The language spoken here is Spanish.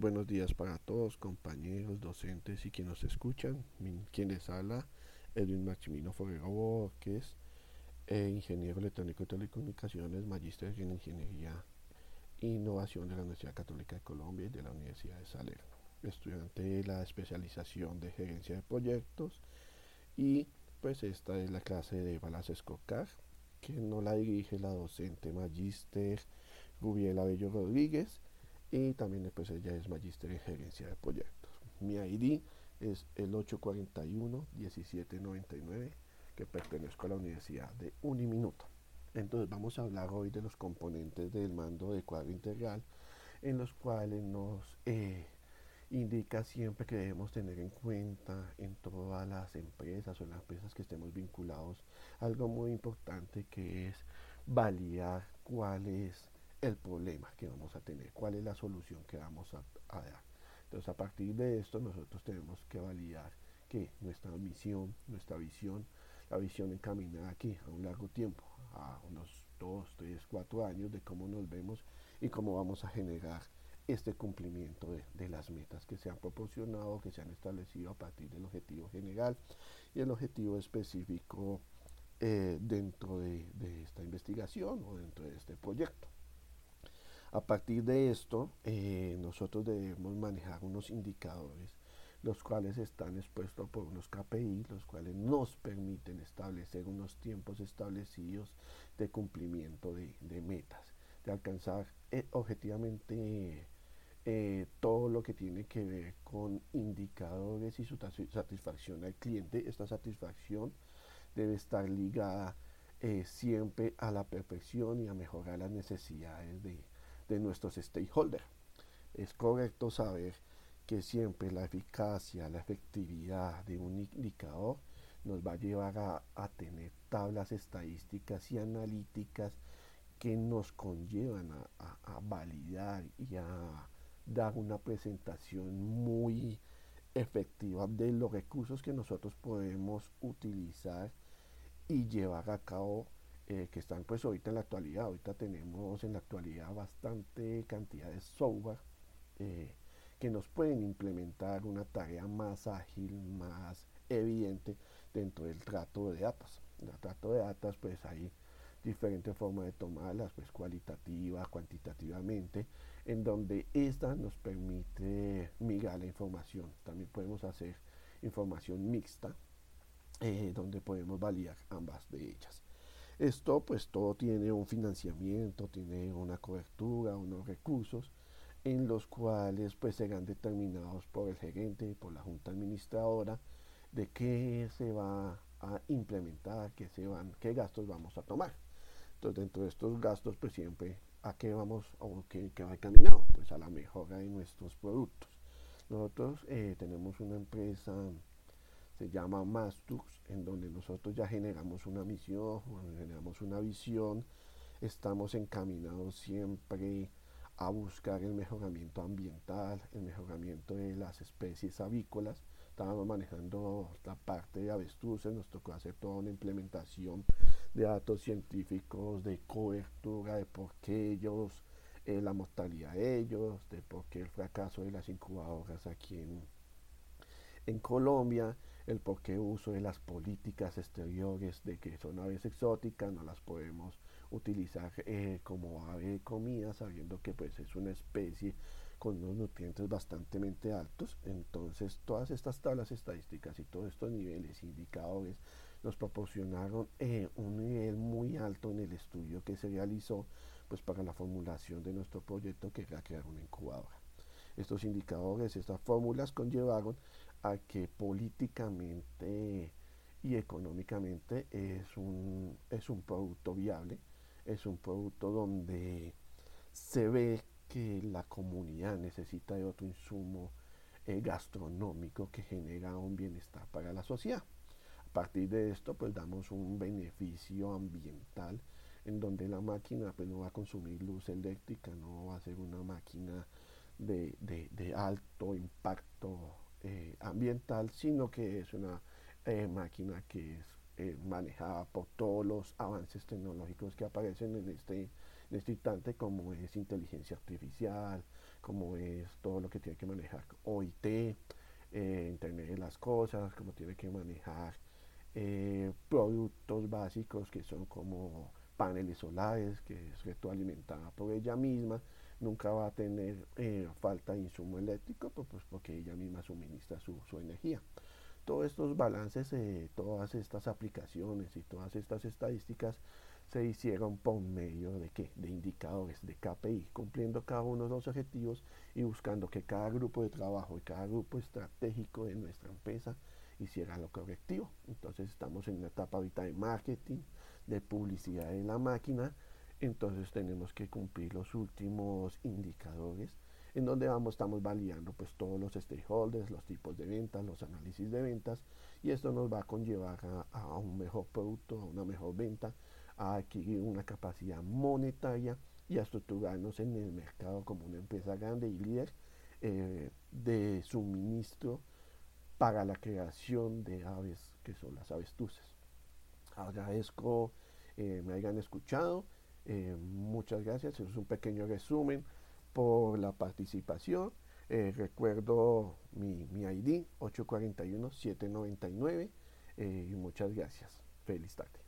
Buenos días para todos, compañeros, docentes y quienes nos escuchan. Quienes habla, Edwin Maximino Forero Borges, eh, ingeniero electrónico de telecomunicaciones, magíster en ingeniería e innovación de la Universidad Católica de Colombia y de la Universidad de Salerno. Estudiante de la especialización de gerencia de proyectos y pues esta es la clase de Balas Escocar, que no la dirige la docente magíster Rubiela Bello Rodríguez y también pues ella es magíster en gerencia de proyectos. Mi ID es el 841-1799 que pertenezco a la Universidad de Uniminuto. Entonces vamos a hablar hoy de los componentes del mando de cuadro integral en los cuales nos eh, indica siempre que debemos tener en cuenta en todas las empresas o en las empresas que estemos vinculados algo muy importante que es validar cuál es el problema que vamos cuál es la solución que vamos a, dar. Entonces a partir de esto nosotros tenemos que validar que nuestra misión, nuestra visión, la visión encaminada aquí a un largo tiempo, a unos 2, 3, 4 años de cómo nos vemos y cómo vamos a generar este cumplimiento de, las metas que se han proporcionado, que se han establecido a partir del objetivo general y el objetivo específico eh, dentro de esta investigación o dentro de este proyecto. A partir de esto, eh, nosotros debemos manejar unos indicadores, los cuales están expuestos por unos KPI, los cuales nos permiten establecer unos tiempos establecidos de cumplimiento de, metas, de alcanzar eh, objetivamente eh, todo lo que tiene que ver con indicadores y su satisfacción al cliente. Esta satisfacción debe estar ligada siempre a la perfección y a mejorar las necesidades de, de nuestros stakeholders. Es correcto saber que siempre la eficacia, la efectividad de un indicador nos va a llevar a, tener tablas estadísticas y analíticas que nos conllevan a, validar y a dar una presentación muy efectiva de los recursos que nosotros podemos utilizar y llevar a cabo eh, que están pues ahorita en la actualidad. Ahorita tenemos en la actualidad bastante cantidad de software eh, que nos pueden implementar una tarea más ágil, más evidente dentro del trato de datos. El trato de datos pues hay diferentes formas de tomarlas, pues cualitativa, cuantitativamente, en donde esta nos permite migrar la información. También podemos hacer información mixta, eh, donde podemos validar ambas de ellas. Esto pues todo tiene un financiamiento, tiene una cobertura, unos recursos en los cuales pues serán determinados por el gerente por la junta administradora de qué se va a implementar, qué, se van, qué gastos vamos a tomar. Entonces dentro de estos gastos pues siempre a qué vamos o qué, qué va encaminado, pues a la mejora de nuestros productos. Nosotros eh, tenemos una empresa se llama Mastux, en donde nosotros ya generamos una misión, generamos una visión, estamos encaminados siempre a buscar el mejoramiento ambiental, el mejoramiento de las especies avícolas. Estábamos manejando la parte de avestruces, nos tocó hacer toda una implementación de datos científicos, de cobertura, de por qué ellos, eh, la mortalidad de ellos, de por qué el fracaso de las incubadoras aquí en, en Colombia el por qué uso de las políticas exteriores de que son aves exóticas, no las podemos utilizar eh, como ave de comida, sabiendo que pues es una especie con unos nutrientes bastante altos. Entonces todas estas tablas estadísticas y todos estos niveles indicadores nos proporcionaron eh, un nivel muy alto en el estudio que se realizó pues para la formulación de nuestro proyecto que era crear una incubadora. Estos indicadores, estas fórmulas conllevaron a que políticamente y económicamente es un, es un producto viable, es un producto donde se ve que la comunidad necesita de otro insumo eh, gastronómico que genera un bienestar para la sociedad. A partir de esto, pues damos un beneficio ambiental en donde la máquina pues, no va a consumir luz eléctrica, no va a ser una máquina de, de alto impacto eh, ambiental, sino que es una eh, máquina que es eh, manejada por todos los avances tecnológicos que aparecen en este, en este instante, como es inteligencia artificial, como es todo lo que tiene que manejar OIT, Internet de las Cosas, como tiene que manejar productos básicos que son como paneles solares, que es retroalimentada por ella misma, nunca va a tener eh, falta de insumo eléctrico, pues, pues, porque ella misma suministra su, su energía. Todos estos balances, todas estas aplicaciones y todas estas estadísticas se hicieron por medio de qué? De indicadores de KPI, cumpliendo cada uno de los objetivos y buscando que cada grupo de trabajo y cada grupo estratégico de nuestra empresa hiciera lo correctivo. Entonces estamos en una etapa ahorita de marketing, de publicidad de la máquina, entonces tenemos que cumplir los últimos indicadores en donde vamos, estamos validando pues todos los stakeholders, los tipos de ventas, los análisis de ventas y esto nos va a conllevar a, un mejor producto, a una mejor venta a adquirir una capacidad monetaria y a estructurarnos en el mercado como una empresa grande y líder eh, de suministro para la creación de aves que son las avestruces. Agradezco eh, me hayan escuchado. Eh, muchas gracias. es un pequeño resumen por la participación. recuerdo mi, mi ID 841-799 y muchas gracias. Feliz tarde.